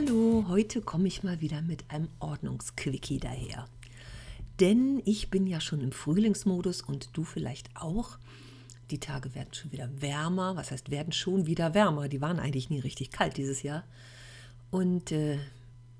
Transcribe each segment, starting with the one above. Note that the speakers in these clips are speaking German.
Hallo, heute komme ich mal wieder mit einem Ordnungsquickie daher. Denn ich bin ja schon im Frühlingsmodus und du vielleicht auch. Die Tage werden schon wieder wärmer. Was heißt, werden schon wieder wärmer? Die waren eigentlich nie richtig kalt dieses Jahr. Und äh,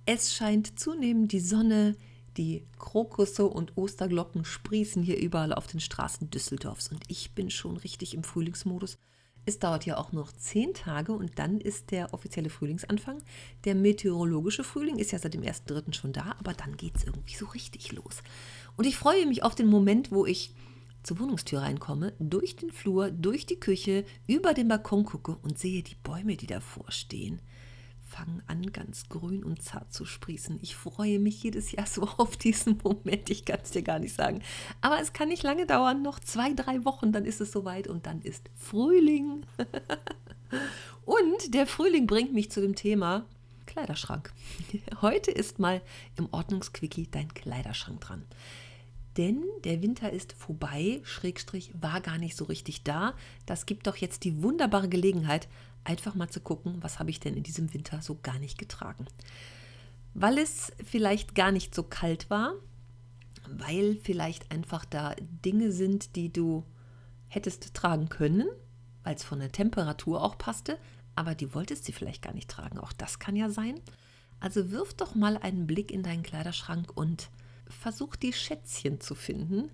es scheint zunehmend die Sonne, die Krokusse und Osterglocken sprießen hier überall auf den Straßen Düsseldorfs. Und ich bin schon richtig im Frühlingsmodus es dauert ja auch noch zehn Tage und dann ist der offizielle Frühlingsanfang. Der meteorologische Frühling ist ja seit dem 1.3. schon da, aber dann geht es irgendwie so richtig los. Und ich freue mich auf den Moment, wo ich zur Wohnungstür reinkomme, durch den Flur, durch die Küche, über den Balkon gucke und sehe die Bäume, die davor stehen fangen an, ganz grün und zart zu sprießen. Ich freue mich jedes Jahr so auf diesen Moment. Ich kann es dir gar nicht sagen. Aber es kann nicht lange dauern. Noch zwei, drei Wochen, dann ist es soweit und dann ist Frühling. und der Frühling bringt mich zu dem Thema Kleiderschrank. Heute ist mal im Ordnungsquickie dein Kleiderschrank dran. Denn der Winter ist vorbei, Schrägstrich war gar nicht so richtig da. Das gibt doch jetzt die wunderbare Gelegenheit, einfach mal zu gucken, was habe ich denn in diesem Winter so gar nicht getragen. Weil es vielleicht gar nicht so kalt war, weil vielleicht einfach da Dinge sind, die du hättest tragen können, weil es von der Temperatur auch passte, aber die wolltest du vielleicht gar nicht tragen. Auch das kann ja sein. Also wirf doch mal einen Blick in deinen Kleiderschrank und versuch die Schätzchen zu finden.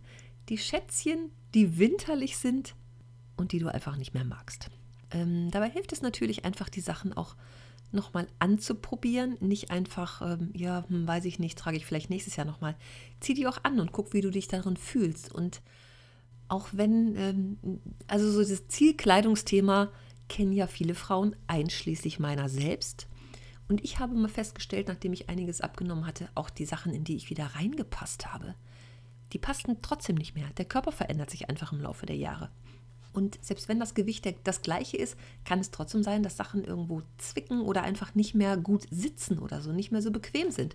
Die Schätzchen, die winterlich sind und die du einfach nicht mehr magst. Ähm, dabei hilft es natürlich einfach, die Sachen auch nochmal anzuprobieren. Nicht einfach, ähm, ja, hm, weiß ich nicht, trage ich vielleicht nächstes Jahr nochmal. Zieh die auch an und guck, wie du dich darin fühlst. Und auch wenn, ähm, also so das Zielkleidungsthema kennen ja viele Frauen, einschließlich meiner selbst. Und ich habe mal festgestellt, nachdem ich einiges abgenommen hatte, auch die Sachen, in die ich wieder reingepasst habe, die passten trotzdem nicht mehr. Der Körper verändert sich einfach im Laufe der Jahre. Und selbst wenn das Gewicht das gleiche ist, kann es trotzdem sein, dass Sachen irgendwo zwicken oder einfach nicht mehr gut sitzen oder so, nicht mehr so bequem sind.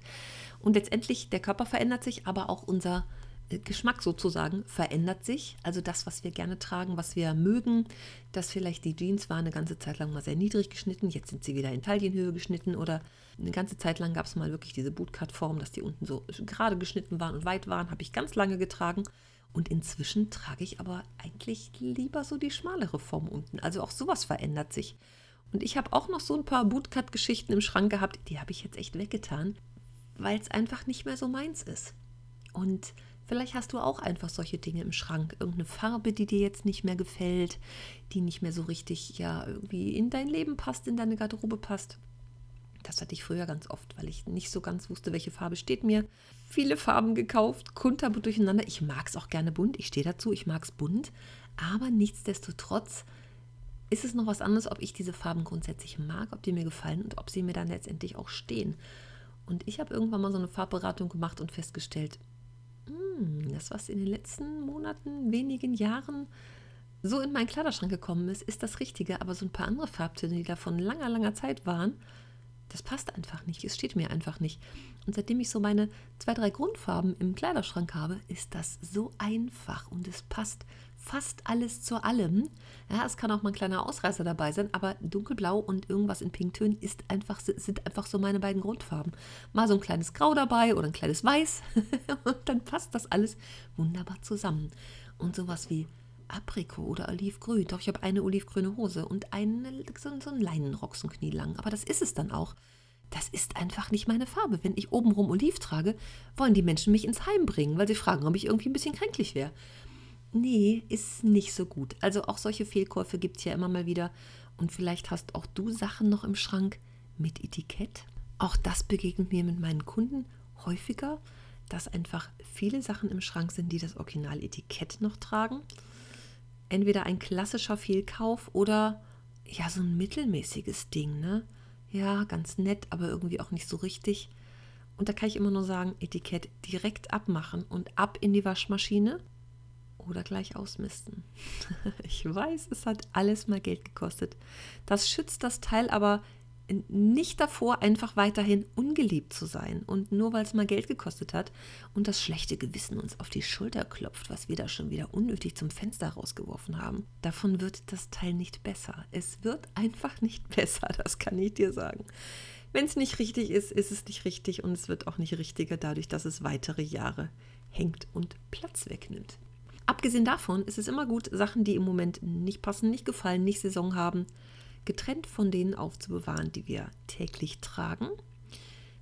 Und letztendlich, der Körper verändert sich, aber auch unser äh, Geschmack sozusagen verändert sich. Also das, was wir gerne tragen, was wir mögen, dass vielleicht die Jeans waren eine ganze Zeit lang mal sehr niedrig geschnitten, jetzt sind sie wieder in Taillenhöhe geschnitten oder eine ganze Zeit lang gab es mal wirklich diese Bootcut-Form, dass die unten so gerade geschnitten waren und weit waren, habe ich ganz lange getragen. Und inzwischen trage ich aber eigentlich lieber so die schmalere Form unten. Also auch sowas verändert sich. Und ich habe auch noch so ein paar Bootcut-Geschichten im Schrank gehabt, die habe ich jetzt echt weggetan, weil es einfach nicht mehr so meins ist. Und vielleicht hast du auch einfach solche Dinge im Schrank. Irgendeine Farbe, die dir jetzt nicht mehr gefällt, die nicht mehr so richtig ja irgendwie in dein Leben passt, in deine Garderobe passt. Das hatte ich früher ganz oft, weil ich nicht so ganz wusste, welche Farbe steht mir. Viele Farben gekauft, kunterbunt durcheinander. Ich mag es auch gerne bunt, ich stehe dazu, ich mag es bunt. Aber nichtsdestotrotz ist es noch was anderes, ob ich diese Farben grundsätzlich mag, ob die mir gefallen und ob sie mir dann letztendlich auch stehen. Und ich habe irgendwann mal so eine Farbberatung gemacht und festgestellt, hm, das, was in den letzten Monaten, wenigen Jahren so in meinen Kleiderschrank gekommen ist, ist das Richtige. Aber so ein paar andere Farbtöne, die da von langer, langer Zeit waren, das passt einfach nicht. Es steht mir einfach nicht. Und seitdem ich so meine zwei, drei Grundfarben im Kleiderschrank habe, ist das so einfach und es passt fast alles zu allem. Ja, es kann auch mal ein kleiner Ausreißer dabei sein, aber dunkelblau und irgendwas in Pinktönen ist einfach, sind einfach so meine beiden Grundfarben. Mal so ein kleines Grau dabei oder ein kleines Weiß und dann passt das alles wunderbar zusammen. Und sowas wie Aprikot oder Olivgrün. Doch, ich habe eine olivgrüne Hose und einen, so, so einen Leinenrock, so knielang. Aber das ist es dann auch. Das ist einfach nicht meine Farbe. Wenn ich obenrum Oliv trage, wollen die Menschen mich ins Heim bringen, weil sie fragen, ob ich irgendwie ein bisschen kränklich wäre. Nee, ist nicht so gut. Also auch solche Fehlkäufe gibt es ja immer mal wieder. Und vielleicht hast auch du Sachen noch im Schrank mit Etikett. Auch das begegnet mir mit meinen Kunden häufiger, dass einfach viele Sachen im Schrank sind, die das Original-Etikett noch tragen. Entweder ein klassischer Fehlkauf oder ja, so ein mittelmäßiges Ding, ne? Ja, ganz nett, aber irgendwie auch nicht so richtig. Und da kann ich immer nur sagen, Etikett direkt abmachen und ab in die Waschmaschine oder gleich ausmisten. ich weiß, es hat alles mal Geld gekostet. Das schützt das Teil aber nicht davor, einfach weiterhin ungeliebt zu sein. Und nur weil es mal Geld gekostet hat und das schlechte Gewissen uns auf die Schulter klopft, was wir da schon wieder unnötig zum Fenster rausgeworfen haben, davon wird das Teil nicht besser. Es wird einfach nicht besser, das kann ich dir sagen. Wenn es nicht richtig ist, ist es nicht richtig und es wird auch nicht richtiger dadurch, dass es weitere Jahre hängt und Platz wegnimmt. Abgesehen davon ist es immer gut, Sachen, die im Moment nicht passen, nicht gefallen, nicht Saison haben, getrennt von denen aufzubewahren, die wir täglich tragen.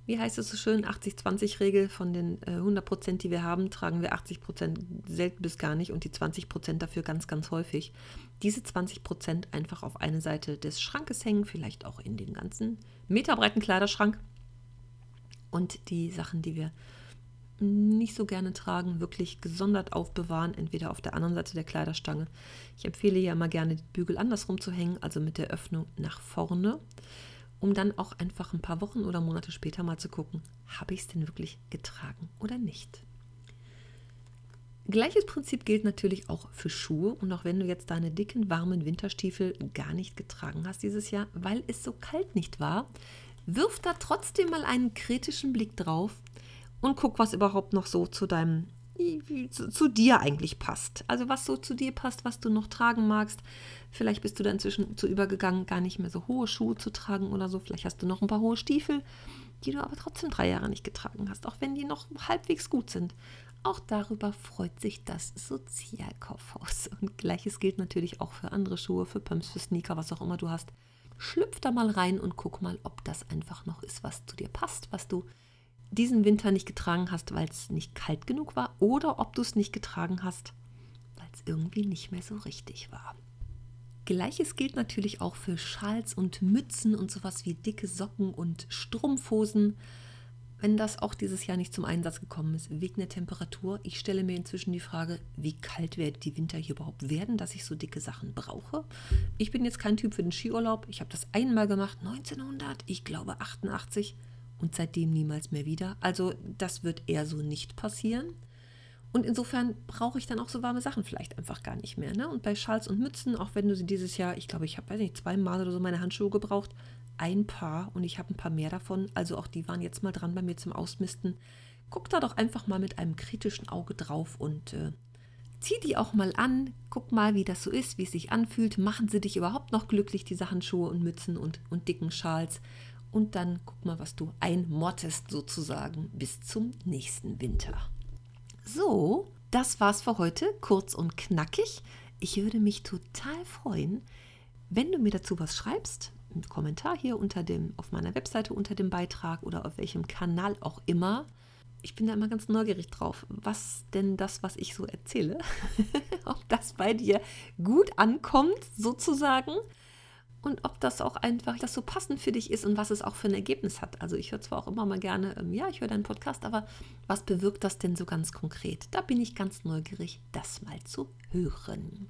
Wie heißt es so schön, 80-20-Regel von den äh, 100 Prozent, die wir haben, tragen wir 80 Prozent selten bis gar nicht und die 20 Prozent dafür ganz, ganz häufig. Diese 20 Prozent einfach auf eine Seite des Schrankes hängen, vielleicht auch in den ganzen meterbreiten Kleiderschrank. Und die Sachen, die wir nicht so gerne tragen, wirklich gesondert aufbewahren, entweder auf der anderen Seite der Kleiderstange. Ich empfehle ja immer gerne, die Bügel andersrum zu hängen, also mit der Öffnung nach vorne, um dann auch einfach ein paar Wochen oder Monate später mal zu gucken, habe ich es denn wirklich getragen oder nicht. Gleiches Prinzip gilt natürlich auch für Schuhe und auch wenn du jetzt deine dicken, warmen Winterstiefel gar nicht getragen hast dieses Jahr, weil es so kalt nicht war, wirf da trotzdem mal einen kritischen Blick drauf, und guck, was überhaupt noch so zu deinem, zu, zu, dir eigentlich passt. Also was so zu dir passt, was du noch tragen magst. Vielleicht bist du da inzwischen zu übergegangen, gar nicht mehr so hohe Schuhe zu tragen oder so. Vielleicht hast du noch ein paar hohe Stiefel, die du aber trotzdem drei Jahre nicht getragen hast, auch wenn die noch halbwegs gut sind. Auch darüber freut sich das Sozialkaufhaus. Und gleiches gilt natürlich auch für andere Schuhe, für Pumps, für Sneaker, was auch immer du hast. Schlüpf da mal rein und guck mal, ob das einfach noch ist, was zu dir passt, was du diesen Winter nicht getragen hast, weil es nicht kalt genug war oder ob du es nicht getragen hast, weil es irgendwie nicht mehr so richtig war. Gleiches gilt natürlich auch für Schals und Mützen und sowas wie dicke Socken und Strumpfhosen. Wenn das auch dieses Jahr nicht zum Einsatz gekommen ist, wegen der Temperatur, ich stelle mir inzwischen die Frage, wie kalt werden die Winter hier überhaupt werden, dass ich so dicke Sachen brauche. Ich bin jetzt kein Typ für den Skiurlaub. Ich habe das einmal gemacht, 1900, ich glaube 88 und seitdem niemals mehr wieder. Also das wird eher so nicht passieren. Und insofern brauche ich dann auch so warme Sachen vielleicht einfach gar nicht mehr. Ne? Und bei Schals und Mützen, auch wenn du sie dieses Jahr, ich glaube, ich habe, weiß nicht, zweimal oder so meine Handschuhe gebraucht, ein paar und ich habe ein paar mehr davon. Also auch die waren jetzt mal dran bei mir zum Ausmisten. Guck da doch einfach mal mit einem kritischen Auge drauf und äh, zieh die auch mal an. Guck mal, wie das so ist, wie es sich anfühlt. Machen sie dich überhaupt noch glücklich, diese Handschuhe und Mützen und, und dicken Schals? Und dann guck mal, was du einmottest sozusagen bis zum nächsten Winter. So, das war's für heute, kurz und knackig. Ich würde mich total freuen, wenn du mir dazu was schreibst, einen Kommentar hier unter dem auf meiner Webseite unter dem Beitrag oder auf welchem Kanal auch immer. Ich bin da immer ganz neugierig drauf, was denn das, was ich so erzähle, ob das bei dir gut ankommt sozusagen und ob das auch einfach das so passend für dich ist und was es auch für ein Ergebnis hat. Also ich höre zwar auch immer mal gerne, ähm, ja, ich höre deinen Podcast, aber was bewirkt das denn so ganz konkret? Da bin ich ganz neugierig, das mal zu hören.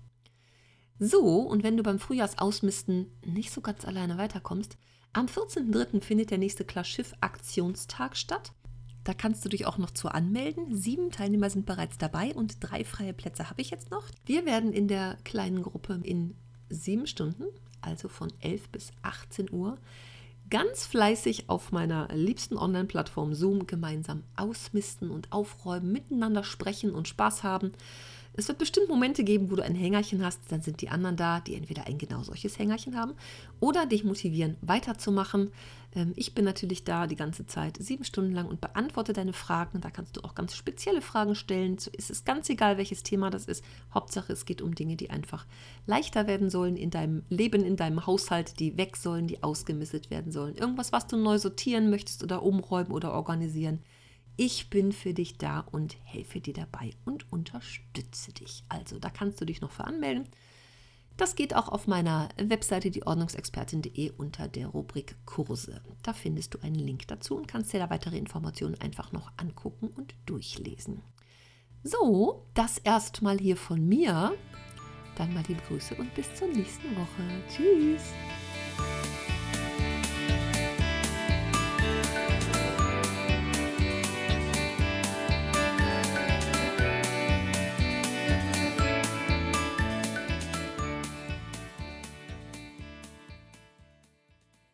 So, und wenn du beim Frühjahrsausmisten nicht so ganz alleine weiterkommst, am 14.03. findet der nächste Klarschiff-Aktionstag statt. Da kannst du dich auch noch zu anmelden. Sieben Teilnehmer sind bereits dabei und drei freie Plätze habe ich jetzt noch. Wir werden in der kleinen Gruppe in sieben Stunden also von 11 bis 18 Uhr, ganz fleißig auf meiner liebsten Online-Plattform Zoom gemeinsam ausmisten und aufräumen, miteinander sprechen und Spaß haben. Es wird bestimmt Momente geben, wo du ein Hängerchen hast, dann sind die anderen da, die entweder ein genau solches Hängerchen haben oder dich motivieren, weiterzumachen. Ähm, ich bin natürlich da die ganze Zeit, sieben Stunden lang und beantworte deine Fragen. Da kannst du auch ganz spezielle Fragen stellen. So ist es ganz egal, welches Thema das ist. Hauptsache, es geht um Dinge, die einfach leichter werden sollen in deinem Leben, in deinem Haushalt, die weg sollen, die ausgemistet werden sollen. Irgendwas, was du neu sortieren möchtest oder umräumen oder organisieren. Ich bin für dich da und helfe dir dabei und unterstütze dich. Also, da kannst du dich noch für anmelden. Das geht auch auf meiner Webseite dieordnungsexpertin.de unter der Rubrik Kurse. Da findest du einen Link dazu und kannst dir da weitere Informationen einfach noch angucken und durchlesen. So, das erstmal hier von mir. Dann mal liebe Grüße und bis zur nächsten Woche. Tschüss.